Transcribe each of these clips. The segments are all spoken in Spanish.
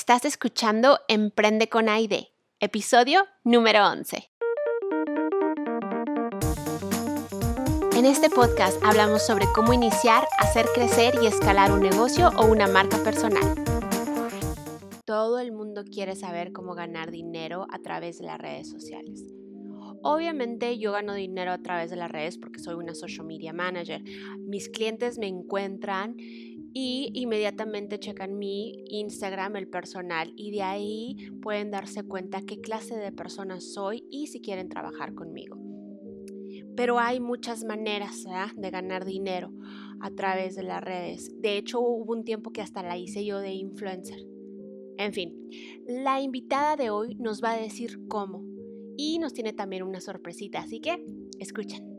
Estás escuchando Emprende con Aide, episodio número 11. En este podcast hablamos sobre cómo iniciar, hacer crecer y escalar un negocio o una marca personal. Todo el mundo quiere saber cómo ganar dinero a través de las redes sociales. Obviamente yo gano dinero a través de las redes porque soy una social media manager. Mis clientes me encuentran y inmediatamente checan mi Instagram, el personal, y de ahí pueden darse cuenta qué clase de persona soy y si quieren trabajar conmigo. Pero hay muchas maneras de ganar dinero a través de las redes. De hecho, hubo un tiempo que hasta la hice yo de influencer. En fin, la invitada de hoy nos va a decir cómo y nos tiene también una sorpresita, así que escuchen.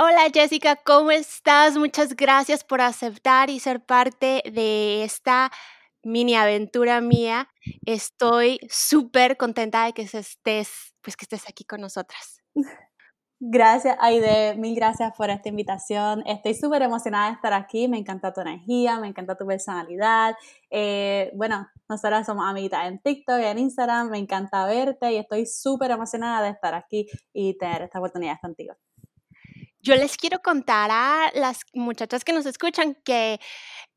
Hola Jessica, ¿cómo estás? Muchas gracias por aceptar y ser parte de esta mini aventura mía. Estoy súper contenta de que estés, pues que estés aquí con nosotras. Gracias, Aide. Mil gracias por esta invitación. Estoy súper emocionada de estar aquí. Me encanta tu energía, me encanta tu personalidad. Eh, bueno, nosotras somos amiguitas en TikTok y en Instagram. Me encanta verte y estoy súper emocionada de estar aquí y tener esta oportunidad contigo. Yo les quiero contar a las muchachas que nos escuchan que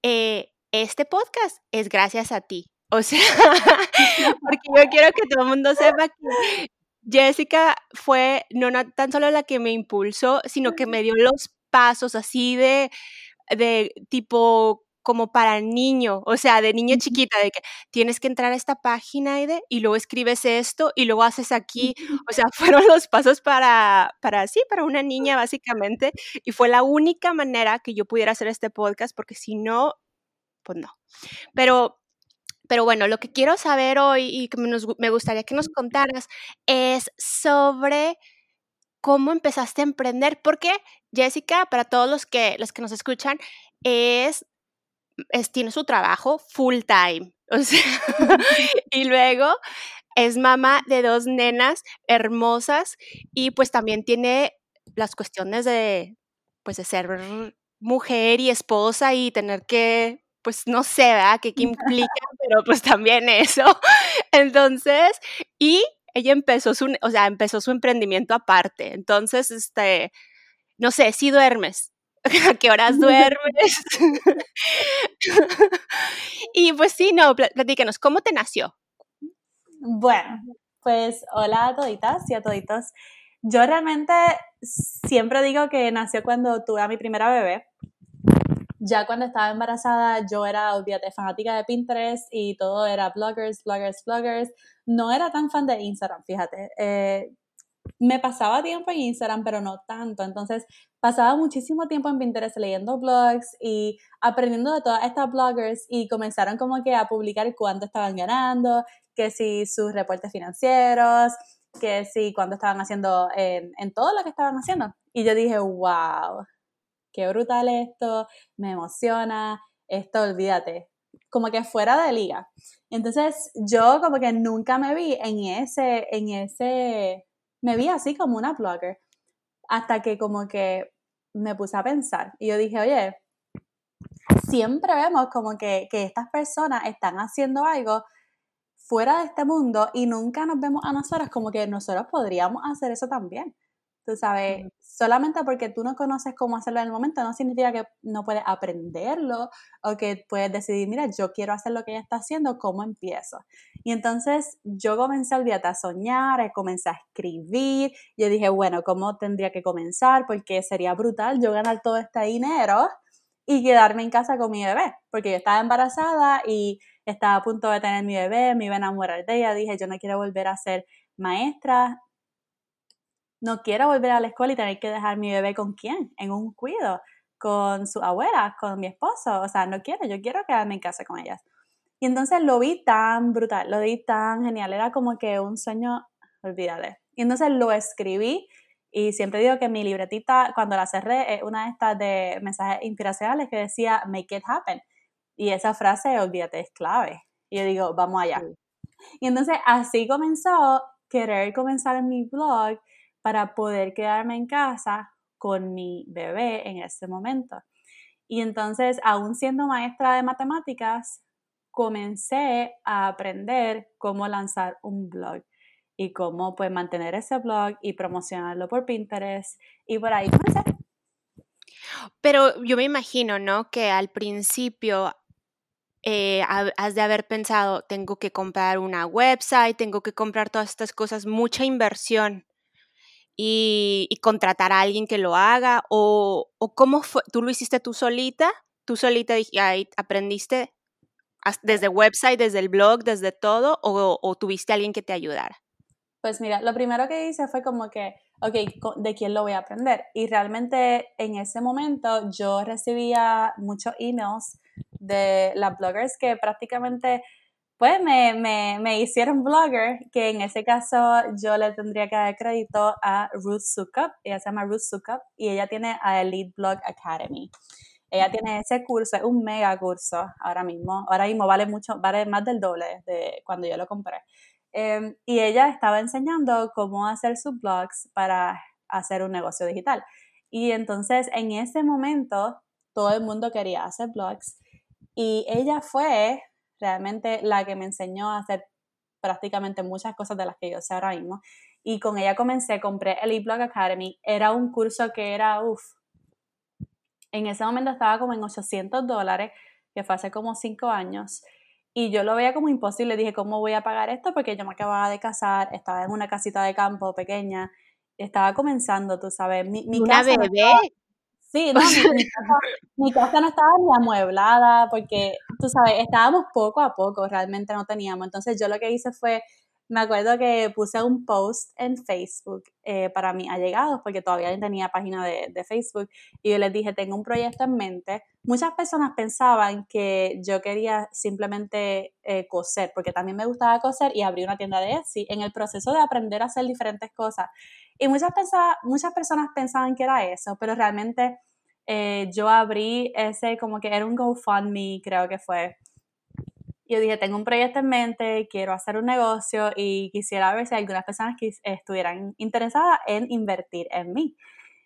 eh, este podcast es gracias a ti. O sea, porque yo quiero que todo el mundo sepa que Jessica fue no tan solo la que me impulsó, sino que me dio los pasos así de, de tipo como para niño, o sea, de niña chiquita, de que tienes que entrar a esta página y luego escribes esto y luego haces aquí, o sea, fueron los pasos para, para sí, para una niña básicamente, y fue la única manera que yo pudiera hacer este podcast, porque si no, pues no. Pero pero bueno, lo que quiero saber hoy y que me gustaría que nos contaras es sobre cómo empezaste a emprender, porque Jessica, para todos los que, los que nos escuchan, es, es tiene su trabajo full time. O sea, y luego es mamá de dos nenas hermosas y pues también tiene las cuestiones de, pues de ser mujer y esposa y tener que pues no sé, ¿verdad? ¿Qué, implica? Pero pues también eso. Entonces, y ella empezó su, o sea, empezó su emprendimiento aparte. Entonces, este, no sé, si duermes. ¿A qué horas duermes? y pues sí, no, platícanos, ¿cómo te nació? Bueno, pues hola a toditas y a toditos. Yo realmente siempre digo que nació cuando tuve a mi primera bebé ya cuando estaba embarazada yo era, olvídate, fanática de Pinterest y todo era bloggers, bloggers, bloggers. No era tan fan de Instagram, fíjate. Eh, me pasaba tiempo en Instagram, pero no tanto. Entonces, pasaba muchísimo tiempo en Pinterest leyendo blogs y aprendiendo de todas estas bloggers y comenzaron como que a publicar cuánto estaban ganando, que si sus reportes financieros, que si cuánto estaban haciendo en, en todo lo que estaban haciendo. Y yo dije, wow, qué brutal esto, me emociona, esto olvídate, como que fuera de liga. Entonces yo como que nunca me vi en ese, en ese, me vi así como una blogger, hasta que como que me puse a pensar y yo dije, oye, siempre vemos como que, que estas personas están haciendo algo fuera de este mundo y nunca nos vemos a nosotras como que nosotros podríamos hacer eso también. Tú sabes, solamente porque tú no conoces cómo hacerlo en el momento no significa que no puedes aprenderlo o que puedes decidir, mira, yo quiero hacer lo que ella está haciendo, ¿cómo empiezo? Y entonces yo comencé día a soñar, comencé a escribir, yo dije, bueno, ¿cómo tendría que comenzar? Porque sería brutal yo ganar todo este dinero y quedarme en casa con mi bebé, porque yo estaba embarazada y estaba a punto de tener mi bebé, me iba a enamorar de ella, dije, yo no quiero volver a ser maestra, no quiero volver a la escuela y tener que dejar mi bebé con quién, en un cuido, con su abuela, con mi esposo, o sea, no quiero, yo quiero quedarme en casa con ellas. Y entonces lo vi tan brutal, lo vi tan genial, era como que un sueño, olvídate. Y entonces lo escribí y siempre digo que mi libretita, cuando la cerré, es una de estas de mensajes inspiracionales que decía, make it happen. Y esa frase, olvídate, es clave. Y yo digo, vamos allá. Y entonces así comenzó querer comenzar en mi blog para poder quedarme en casa con mi bebé en ese momento. Y entonces, aún siendo maestra de matemáticas, comencé a aprender cómo lanzar un blog y cómo pues mantener ese blog y promocionarlo por Pinterest y por ahí comencé. Pero yo me imagino, ¿no? Que al principio eh, has de haber pensado, tengo que comprar una website, tengo que comprar todas estas cosas, mucha inversión y, contratar a alguien que lo haga o, o, cómo fue, tú lo hiciste tú solita, tú solita ahí aprendiste desde website, desde el blog, desde todo o, o tuviste a alguien que te ayudara. Pues mira, lo primero que hice fue como que, ok, ¿de quién lo voy a aprender? Y realmente en ese momento yo recibía muchos emails de las bloggers que prácticamente pues me, me, me, hicieron blogger, que en ese caso yo le tendría que dar crédito a Ruth Sukup, ella se llama Ruth Sukup y ella tiene a Elite Blog Academy. Ella tiene ese curso, es un mega curso ahora mismo, ahora mismo vale mucho, vale más del doble de cuando yo lo compré. Em, y ella estaba enseñando cómo hacer sus blogs para hacer un negocio digital. Y entonces en ese momento todo el mundo quería hacer blogs y ella fue realmente la que me enseñó a hacer prácticamente muchas cosas de las que yo sé ahora mismo. Y con ella comencé, compré el eBlog Academy. Era un curso que era, uff, en ese momento estaba como en 800 dólares, que fue hace como 5 años. Y yo lo veía como imposible. Dije, ¿cómo voy a pagar esto? Porque yo me acababa de casar, estaba en una casita de campo pequeña, estaba comenzando, tú sabes. Mi, mi ¿Una bebé? Sí, no, mi, casa, no estaba ni amueblada porque, tú sabes, estábamos poco a poco, realmente no teníamos. Entonces yo lo que hice fue me acuerdo que puse un post en Facebook eh, para mis allegados, porque todavía no tenía página de, Facebook, y yo les dije, tengo un proyecto en mente. Muchas personas pensaban que yo quería simplemente eh, coser, porque también me gustaba coser y abrí una tienda de Etsy en el proceso de aprender a hacer diferentes cosas. Y muchas, muchas personas pensaban que era eso, pero realmente eh, yo abrí ese como que era un GoFundMe, creo que fue yo dije, tengo un proyecto en mente, quiero hacer un negocio y quisiera ver si algunas personas que estuvieran interesadas en invertir en mí.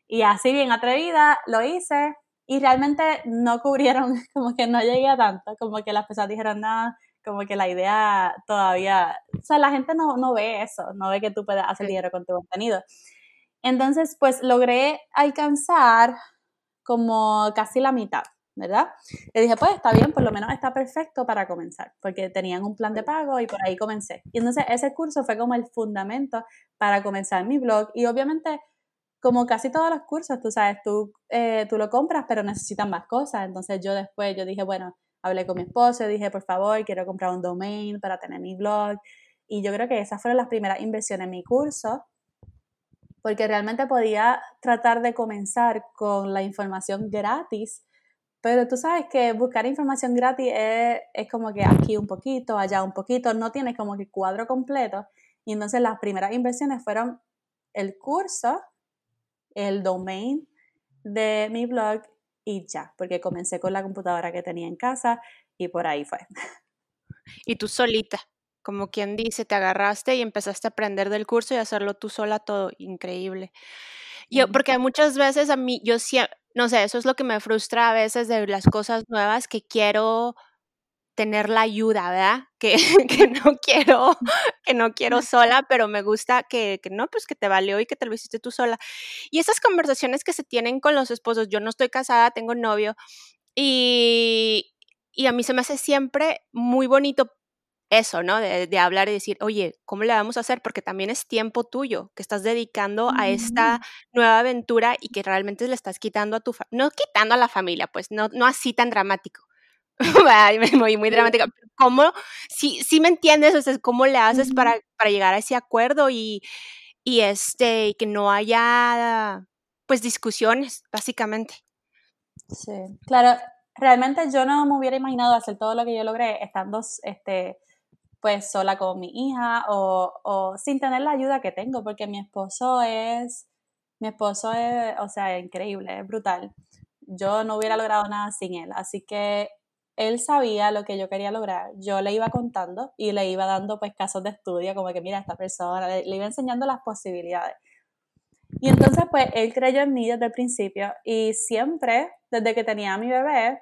Y así bien atrevida lo hice y realmente no cubrieron, como que no llegué a tanto, como que las personas dijeron nada, como que la idea todavía, o sea, la gente no, no ve eso, no ve que tú puedes hacer dinero con tu contenido. Entonces, pues logré alcanzar como casi la mitad. ¿verdad? Le dije, pues está bien, por lo menos está perfecto para comenzar, porque tenían un plan de pago y por ahí comencé. Y entonces ese curso fue como el fundamento para comenzar mi blog y obviamente como casi todos los cursos, tú sabes, tú, eh, tú lo compras, pero necesitas más cosas. Entonces yo después, yo dije, bueno, hablé con mi esposo, dije, por favor, quiero comprar un domain para tener mi blog. Y yo creo que esas fueron las primeras inversiones en mi curso, porque realmente podía tratar de comenzar con la información gratis pero tú sabes que buscar información gratis es, es, como que aquí un poquito, allá un poquito, no tienes como que cuadro completo. Y entonces las primeras inversiones fueron el curso, el domain de mi blog y ya, porque comencé con la computadora que tenía en casa y por ahí fue. Y tú solita, como quien dice, te agarraste y empezaste a aprender del curso y hacerlo tú sola todo, increíble. Yo, porque muchas veces a mí, yo siempre, no sé, eso es lo que me frustra a veces de las cosas nuevas que quiero tener la ayuda, ¿verdad? Que, que, no quiero, que no quiero sola, pero me gusta que, que, no, pues que te valió y que te lo hiciste tú sola. Y esas conversaciones que se tienen con los esposos, yo no estoy casada, tengo novio, y, y a mí se me hace siempre muy bonito eso, ¿no? De, hablar y decir, oye, ¿cómo le vamos a hacer? Porque también es tiempo tuyo que estás dedicando a esta nueva aventura y que realmente le estás quitando a tu, no quitando a la familia, pues no, no así tan dramático. muy, muy dramática. ¿Cómo, si, si me entiendes, o sea, cómo le haces para, para llegar a ese acuerdo y, y este, que no haya, pues, discusiones, básicamente? Sí, claro, realmente yo no me hubiera imaginado hacer todo lo que yo logré estando, este, pues sola con mi hija o, o, sin tener la ayuda que tengo, porque mi esposo es, mi esposo es, o sea, increíble, es brutal. Yo no hubiera logrado nada sin él, así que él sabía lo que yo quería lograr. Yo le iba contando y le iba dando pues casos de estudio, como que mira esta persona, le, le iba enseñando las posibilidades. Y entonces pues él creyó en mí desde el principio y siempre, desde que tenía a mi bebé,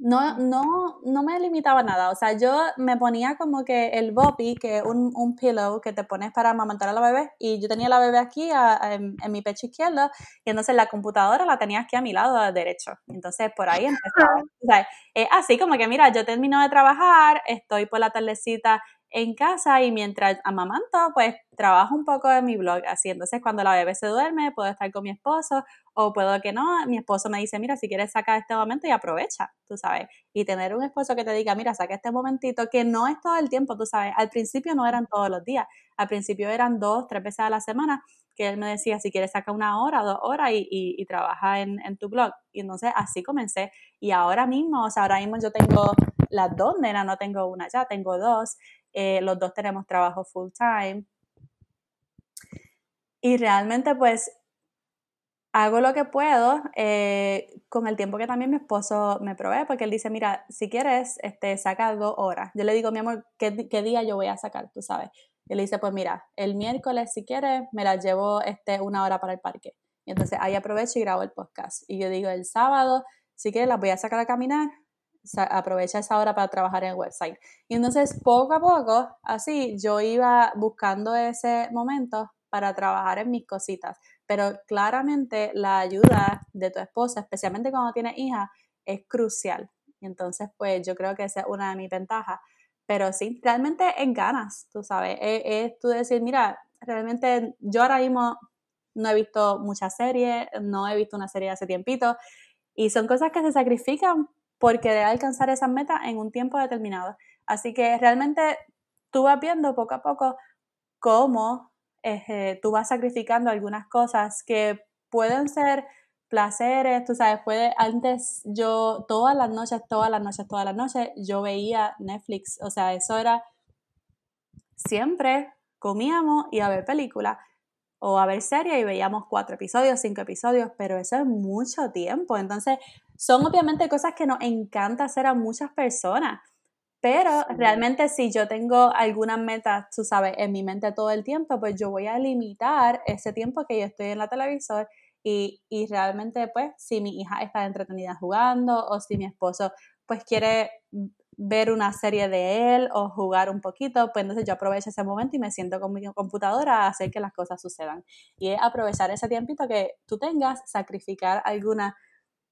no, no, no me limitaba nada. O sea, yo me ponía como que el boppy, que es un, un pillow que te pones para amamantar a la bebé, y yo tenía la bebé aquí en, mi pecho izquierdo, y entonces la computadora la tenía aquí a mi lado derecho. Entonces por ahí empezaba. O sea, así como que, mira, yo termino de trabajar, estoy por la tardecita en casa y mientras amamanto, pues trabajo un poco en mi blog así. Entonces, cuando la bebé se duerme, puedo estar con mi esposo o puedo que no. Mi esposo me dice, mira, si quieres sacar este momento y aprovecha, tú sabes. Y tener un esposo que te diga, mira, saca este momentito, que no es todo el tiempo, tú sabes. Al principio no eran todos los días. Al principio eran dos, tres veces a la semana que él me decía, si quieres saca una hora, dos horas y, trabaja en, en tu blog. Y entonces así comencé. Y ahora mismo, o sea, ahora mismo yo tengo las dos nenas, no tengo una ya, tengo dos. Eh, los dos tenemos trabajo full time. Y realmente pues hago lo que puedo eh, con el tiempo que también mi esposo me provee, porque él dice, mira, si quieres, este, saca dos horas. Yo le digo, mi amor, ¿qué, día yo voy a sacar? Tú sabes. Y él dice, pues mira, el miércoles, si quieres, me la llevo este, una hora para el parque. Y entonces ahí aprovecho y grabo el podcast. Y yo digo, el sábado, si quieres, las voy a sacar a caminar aprovecha esa hora para trabajar en el website. Y entonces poco a poco, así, yo iba buscando ese momento para trabajar en mis cositas. Pero claramente la ayuda de tu esposa, especialmente cuando tienes hija, es crucial. Y entonces, pues yo creo que esa es una de mis ventajas. Pero sí, realmente en ganas, tú sabes. Es, es tú decir, mira, realmente yo ahora mismo no he visto muchas series, no he visto una serie hace tiempito. Y son cosas que se sacrifican por querer alcanzar esas metas en un tiempo determinado. Así que realmente tú vas viendo poco a poco cómo eh, tú vas sacrificando algunas cosas que pueden ser placeres, tú sabes, puede, antes yo todas las noches, todas las noches, todas las noches, yo veía Netflix, o sea, eso era siempre comíamos y a ver películas o a ver series y veíamos cuatro episodios, cinco episodios, pero eso es mucho tiempo. Entonces, son obviamente cosas que nos encanta hacer a muchas personas, pero realmente si yo tengo algunas metas, tú sabes, en mi mente todo el tiempo, pues yo voy a limitar ese tiempo que yo estoy en la televisor y, y realmente, pues, si mi hija está entretenida jugando o si mi esposo, pues, quiere ver una serie de él o jugar un poquito, pues entonces yo aprovecho ese momento y me siento con mi computadora a hacer que las cosas sucedan. Y es aprovechar ese tiempito que tú tengas, sacrificar alguna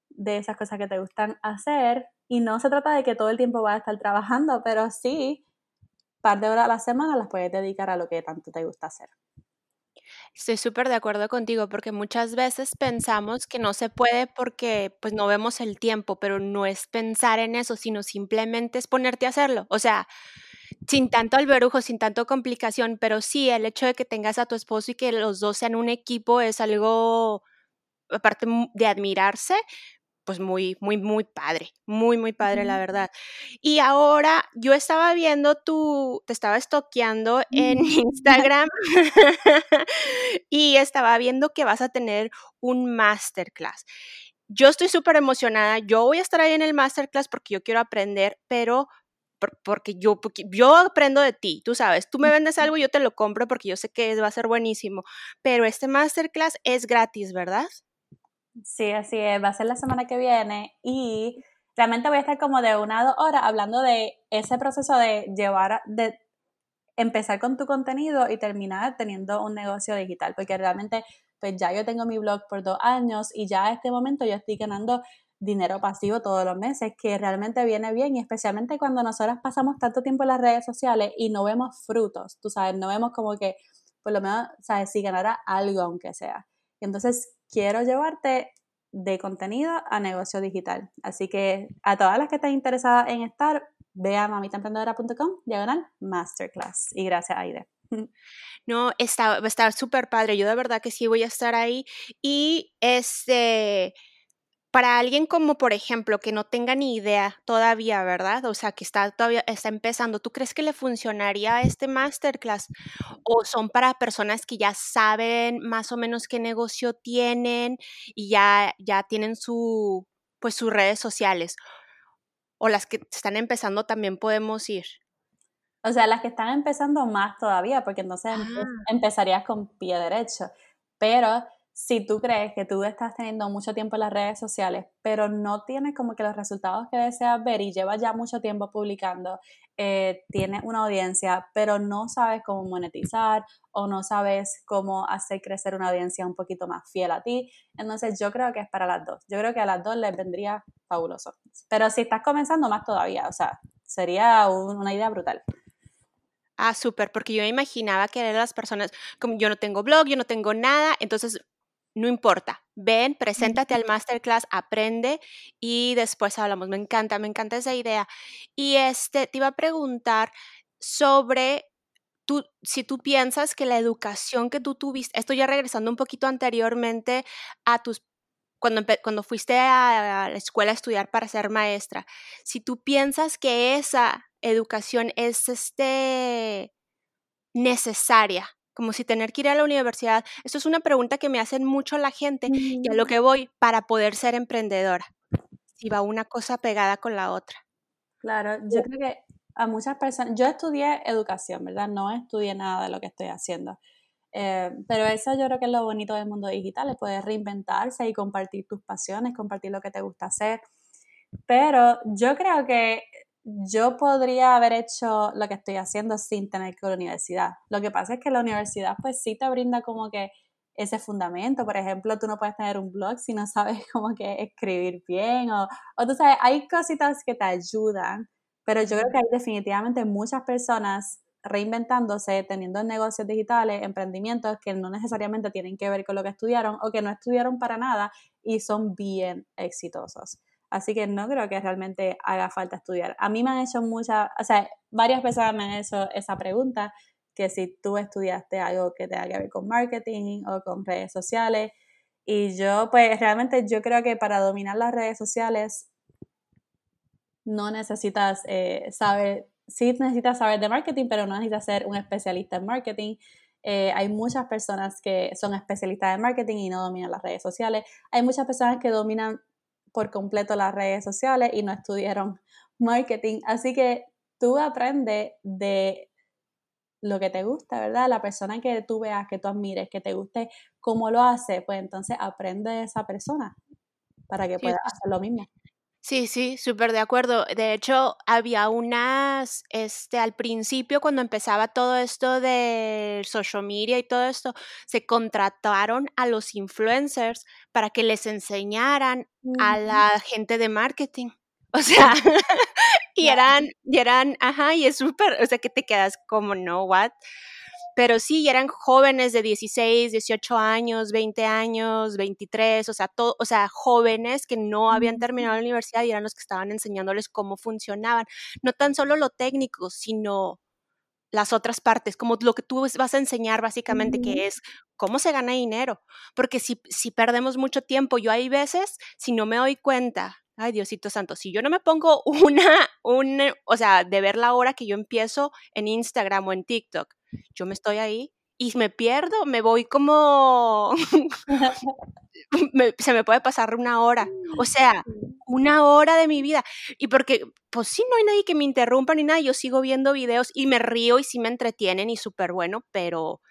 de esas cosas que te gustan hacer y no se trata de que todo el tiempo vas a estar trabajando, pero sí, par de horas a la semana las puedes dedicar a lo que tanto te gusta hacer. Estoy súper de acuerdo contigo porque muchas veces pensamos que no se puede porque pues no vemos el tiempo, pero no es pensar en eso, sino simplemente es ponerte a hacerlo. O sea, sin tanto alberujo, sin tanto complicación, pero sí el hecho de que tengas a tu esposo y que los dos sean un equipo es algo, aparte de admirarse, pues muy, muy, muy padre, muy, muy padre, la verdad. Y ahora yo estaba viendo tu, te estaba estoqueando en Instagram y estaba viendo que vas a tener un masterclass. Yo estoy súper emocionada, yo voy a estar ahí en el masterclass porque yo quiero aprender, pero porque yo, porque yo aprendo de ti, tú sabes, tú me vendes algo, yo te lo compro porque yo sé que va a ser buenísimo, pero este masterclass es gratis, ¿verdad? Sí, así es, va a ser la semana que viene y realmente voy a estar como de una a dos horas hablando de ese proceso de llevar, de empezar con tu contenido y terminar teniendo un negocio digital, porque realmente pues ya yo tengo mi blog por dos años y ya a este momento yo estoy ganando dinero pasivo todos los meses, que realmente viene bien y especialmente cuando nosotras pasamos tanto tiempo en las redes sociales y no vemos frutos, tú sabes, no vemos como que por lo menos, sabes, si ganara algo aunque sea. entonces quiero llevarte de contenido a negocio digital. Así que a todas las que estén interesadas en estar, ve a mamitaemprendedora.com, diagonal masterclass. Y gracias, Aide. No, está, va a súper padre. Yo de verdad que sí voy a estar ahí. Y este para alguien como, por ejemplo, que no tenga ni idea todavía, ¿verdad? O sea, que está todavía está empezando, ¿tú crees que le funcionaría este masterclass? ¿O son para personas que ya saben más o menos qué negocio tienen y ya, ya tienen su, pues, sus redes sociales? ¿O las que están empezando también podemos ir? O sea, las que están empezando más todavía, porque entonces ah. empezarías con pie derecho. Pero si tú crees que tú estás teniendo mucho tiempo en las redes sociales, pero no tienes como que los resultados que deseas ver y llevas ya mucho tiempo publicando, eh, tienes una audiencia, pero no sabes cómo monetizar o no sabes cómo hacer crecer una audiencia un poquito más fiel a ti, entonces yo creo que es para las dos. Yo creo que a las dos les vendría fabuloso. Pero si estás comenzando más todavía, o sea, sería una idea brutal. Ah, súper, porque yo imaginaba que eran las personas, como yo no tengo blog, yo no tengo nada, entonces no importa, ven, preséntate al masterclass, aprende y después hablamos. Me encanta, me encanta esa idea. Y este, te iba a preguntar sobre tú, si tú piensas que la educación que tú tuviste, esto ya regresando un poquito anteriormente a tus cuando, cuando fuiste a la escuela a estudiar para ser maestra, si tú piensas que esa educación es este necesaria como si tener que ir a la universidad. Esto es una pregunta que me hacen mucho la gente y a lo que voy para poder ser emprendedora. Si va una cosa pegada con la otra. Claro, yo creo que a muchas personas, yo estudié educación, ¿verdad? No estudié nada de lo que estoy haciendo. Eh, pero eso yo creo que es lo bonito del mundo digital, es poder reinventarse y compartir tus pasiones, compartir lo que te gusta hacer. Pero yo creo que yo podría haber hecho lo que estoy haciendo sin tener que ir a la universidad. Lo que pasa es que la universidad pues sí te brinda como que ese fundamento. Por ejemplo, tú no puedes tener un blog si no sabes cómo que escribir bien o, o tú sabes, hay cositas que te ayudan, pero yo creo que hay definitivamente muchas personas reinventándose, teniendo negocios digitales, emprendimientos que no necesariamente tienen que ver con lo que estudiaron o que no estudiaron para nada y son bien exitosos. Así que no creo que realmente haga falta estudiar. A mí me han hecho muchas, o sea, varias personas me han hecho esa pregunta, que si tú estudiaste algo que tenga que ver con marketing o con redes sociales. Y yo, pues realmente yo creo que para dominar las redes sociales no necesitas eh, saber, sí necesitas saber de marketing, pero no necesitas ser un especialista en marketing. Eh, hay muchas personas que son especialistas en marketing y no dominan las redes sociales. Hay muchas personas que dominan por completo las redes sociales y no estudiaron marketing. Así que tú aprendes de lo que te gusta, ¿verdad? La persona que tú veas, que tú admires, que te guste cómo lo hace, pues entonces aprende de esa persona para que puedas hacer lo mismo. Sí, sí, súper de acuerdo. De hecho, había unas, este, al principio cuando empezaba todo esto de social media y todo esto, se contrataron a los influencers para que les enseñaran a la gente de marketing. O sea, y eran, y eran, ajá, y es súper, o sea, que te quedas como, no, what? Pero sí, eran jóvenes de 16, 18 años, 20 años, 23, o sea, todo, o sea, jóvenes que no habían terminado la universidad y eran los que estaban enseñándoles cómo funcionaban, no tan solo lo técnico, sino las otras partes, como lo que tú vas a enseñar básicamente, que es cómo se gana dinero, porque si, si perdemos mucho tiempo, yo hay veces, si no me doy cuenta, ay Diosito Santo, si yo no me pongo una, un, o sea, de ver la hora que yo empiezo en Instagram o en TikTok, yo me estoy ahí y me pierdo, me voy como... se me puede pasar una hora, o sea, una hora de mi vida. Y porque, pues sí, no hay nadie que me interrumpa ni nada, yo sigo viendo videos y me río y sí me entretienen y súper bueno, pero,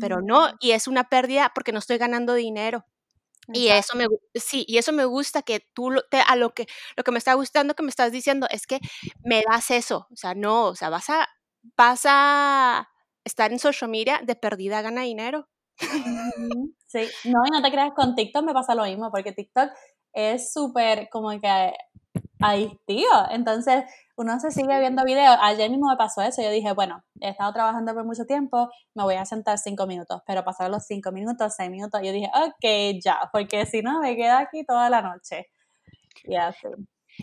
pero no, y es una pérdida porque no estoy ganando dinero. Y eso me sí, y eso me gusta que tú te, a lo que lo que me está gustando que me estás diciendo es que me das eso, o sea, no, o sea, vas a vas a estar en social media de perdida gana dinero. Sí, no, y no te creas, con TikTok me pasa lo mismo, porque TikTok es súper como que tío Entonces, uno se sigue viendo videos. Ayer mismo me pasó eso. Yo dije, bueno, he estado trabajando por mucho tiempo, me voy a sentar cinco minutos, pero pasaron los cinco minutos, seis minutos. Yo dije, ok, ya, porque si no, me queda aquí toda la noche. Y así.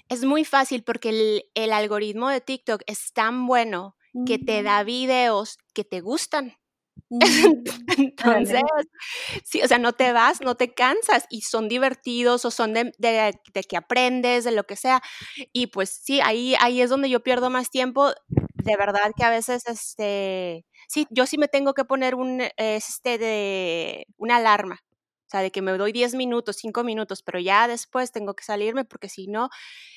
Es muy fácil porque el, el algoritmo de TikTok es tan bueno que te da videos que te gustan. Entonces, sí, o sea, no te vas, no te cansas y son divertidos o son de, de, que aprendes, de lo que sea. Y pues sí, ahí, ahí es donde yo pierdo más tiempo. De verdad que a veces, este, sí, yo sí me tengo que poner un, este, de, una alarma. O sea, de que me doy 10 minutos, 5 minutos, pero ya después tengo que salirme porque si no,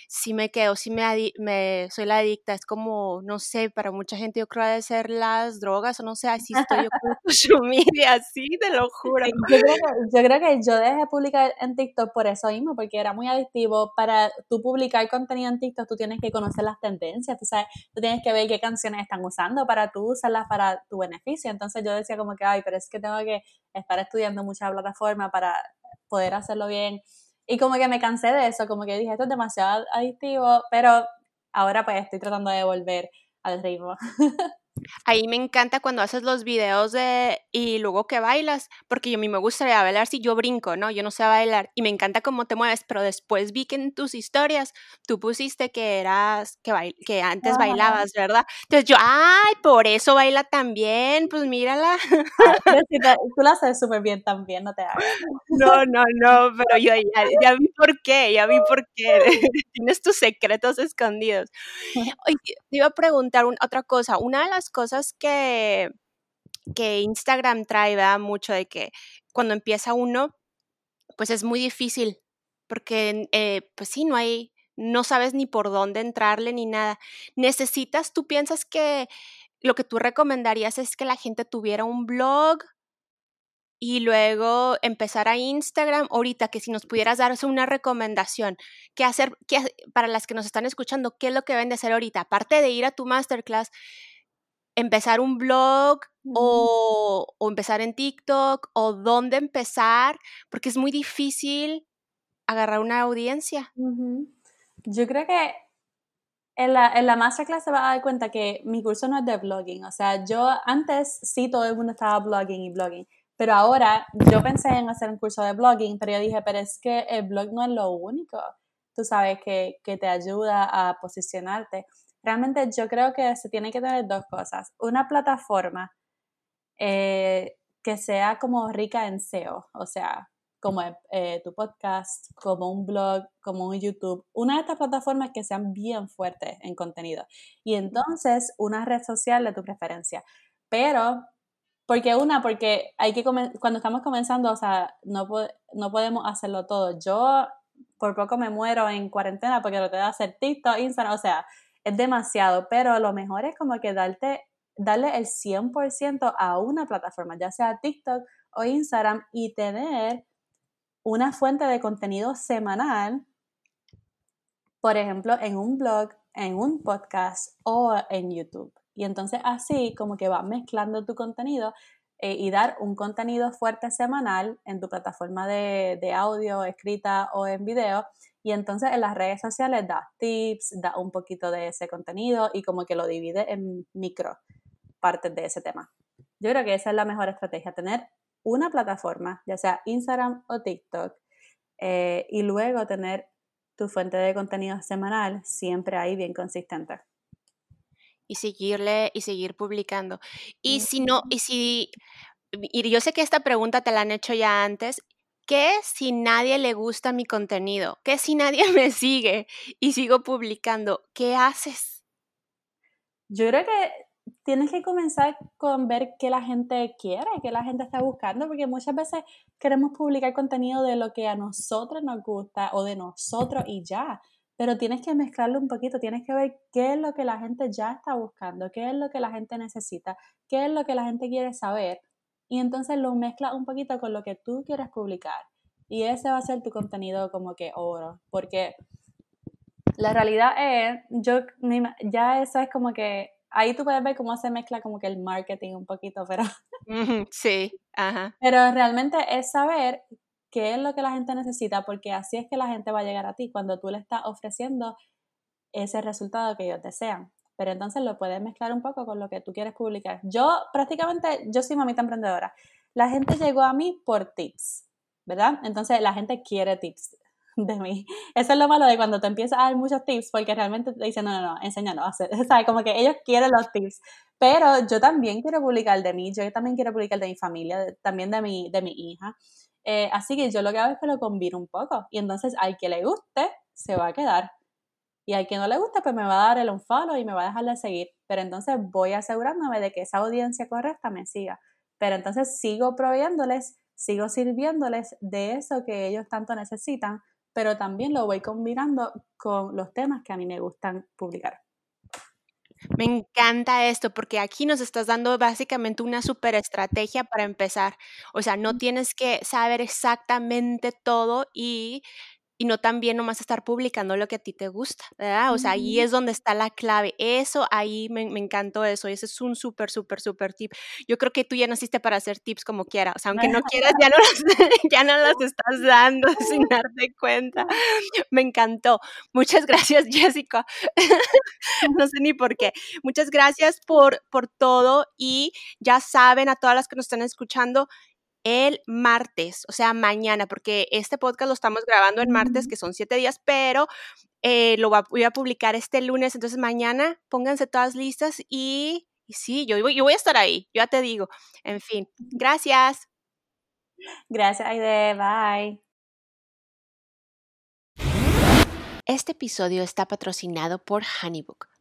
sí me quedo, sí me, me soy la adicta. Es como, no sé, para mucha gente yo creo de ser las drogas o no sé, así estoy yo con social media, así, te lo juro. Yo creo, que, yo creo que yo dejé de publicar en TikTok por eso mismo, porque era muy adictivo. Para tú publicar contenido en TikTok, tú tienes que conocer las tendencias, tú sabes, tú tienes que ver qué canciones están usando para tú usarlas para tu beneficio. Entonces yo decía como que, ay, pero es que tengo que estar estudiando mucha plataforma para poder hacerlo bien y como que me cansé de eso, como que dije, esto es demasiado adictivo, pero ahora pues estoy tratando de volver al ritmo. Ahí me encanta cuando haces los videos de y luego que bailas, porque yo a mí me gustaría bailar si yo brinco, ¿no? Yo no sé bailar y me encanta cómo te mueves, pero después vi que en tus historias tú pusiste que eras que que antes bailabas, ¿verdad? Entonces yo, ay, por eso baila también, pues mírala. Ah, tú lo haces súper bien también, no te hagas. No, no, no, pero yo ya, ya vi por qué, ya vi por qué. Tienes tus secretos escondidos. Te iba a preguntar otra cosa. Una de las cosas que, que Instagram trae, ¿verdad? Mucho de que cuando empieza uno, pues es muy difícil, porque eh, pues sí, no hay, no sabes ni por dónde entrarle ni nada. Necesitas, tú piensas que lo que tú recomendarías es que la gente tuviera un blog y luego empezar a Instagram. Ahorita que si nos pudieras dar una recomendación, ¿qué hacer qué, para las que nos están escuchando? ¿Qué es lo que deben de hacer ahorita? Aparte de ir a tu masterclass, empezar un blog o, empezar en TikTok o dónde empezar, porque es muy difícil agarrar una audiencia. Yo creo que en la, en la masterclass se va a dar cuenta que mi curso no es de blogging. O sea, yo antes sí todo el mundo estaba blogging y blogging, pero ahora yo pensé en hacer un curso de blogging, pero yo dije, pero es que el blog no es lo único, tú sabes, que, que te ayuda a posicionarte. Realmente yo creo que se tiene que tener dos cosas. Una plataforma eh, que sea como rica en SEO, o sea, como eh, tu podcast, como un blog, como un YouTube. Una de estas plataformas que sean bien fuertes en contenido. Y entonces una red social de tu preferencia. Pero, porque una, porque hay que, cuando estamos comenzando, o sea, no, no podemos hacerlo todo. Yo por poco me muero en cuarentena porque lo tengo que hacer TikTok, Instagram, o sea, es demasiado, pero lo mejor es como que darte, darle el 100% a una plataforma, ya sea TikTok o Instagram, y tener una fuente de contenido semanal, por ejemplo, en un blog, en un podcast o en YouTube. Y entonces así como que vas mezclando tu contenido eh, y dar un contenido fuerte semanal en tu plataforma de, de audio, escrita o en video y entonces en las redes sociales da tips, da un poquito de ese contenido y como que lo divide en micro partes de ese tema. Yo creo que esa es la mejor estrategia, tener una plataforma, ya sea Instagram o TikTok, eh, y luego tener tu fuente de contenido semanal siempre ahí bien consistente. Y seguirle y seguir publicando. Y si no, y si, y yo sé que esta pregunta te la han hecho ya antes, ¿Qué si nadie le gusta mi contenido? ¿Qué si nadie me sigue y sigo publicando? ¿Qué haces? Yo creo que tienes que comenzar con ver qué la gente quiere, qué la gente está buscando, porque muchas veces queremos publicar contenido de lo que a nosotros nos gusta o de nosotros y ya, pero tienes que mezclarlo un poquito, tienes que ver qué es lo que la gente ya está buscando, qué es lo que la gente necesita, qué es lo que la gente quiere saber y entonces lo mezclas un poquito con lo que tú quieres publicar. Y ese va a ser tu contenido como que oro, porque la realidad es, yo ya eso es como que ahí tú puedes ver cómo se mezcla como que el marketing un poquito, pero sí, ajá. Pero realmente es saber qué es lo que la gente necesita, porque así es que la gente va a llegar a ti cuando tú le estás ofreciendo ese resultado que ellos desean pero entonces lo puedes mezclar un poco con lo que tú quieres publicar. Yo prácticamente, yo soy mamita emprendedora. La gente llegó a mí por tips, ¿verdad? Entonces la gente quiere tips de mí. Eso es lo malo de cuando te empiezas a dar muchos tips, porque realmente te dicen, no, no, no, enséñanos a hacer, ¿sabes? Como que ellos quieren los tips. Pero yo también quiero publicar de mí, yo también quiero publicar de mi familia, también de mi, de mi hija. Eh, así que yo lo que hago es que lo combino un poco. Y entonces al que le guste, se va a quedar. Y al que no le gusta, pues me va a dar el unfollow y me va a dejar de seguir. Pero entonces voy asegurándome de que esa audiencia correcta me siga. Pero entonces sigo proveyéndoles, sigo sirviéndoles de eso que ellos tanto necesitan pero también lo voy combinando con los temas que a mí me gustan publicar. Me encanta esto porque aquí nos estás dando básicamente una super estrategia para empezar. O sea, no tienes que saber exactamente todo y y no también nomás estar publicando lo que a ti te gusta, ¿verdad? O sea, ahí es donde está la clave. Eso, ahí me, me encantó eso. Ese es un súper, súper, súper tip. Yo creo que tú ya naciste para hacer tips como quiera. O sea, aunque no quieras, ya no los, ya no los estás dando sin darte cuenta. Me encantó. Muchas gracias, Jessica. no sé ni por qué. Muchas gracias por, por todo. Y ya saben a todas las que nos están escuchando, el martes, o sea, mañana, porque este podcast lo estamos grabando el martes, que son siete días, pero eh, lo voy a publicar este lunes, entonces mañana pónganse todas listas y, sí, yo, yo voy a estar ahí, ya te digo. En fin, gracias. Gracias, Aide, bye. Este episodio está patrocinado por Honeybook.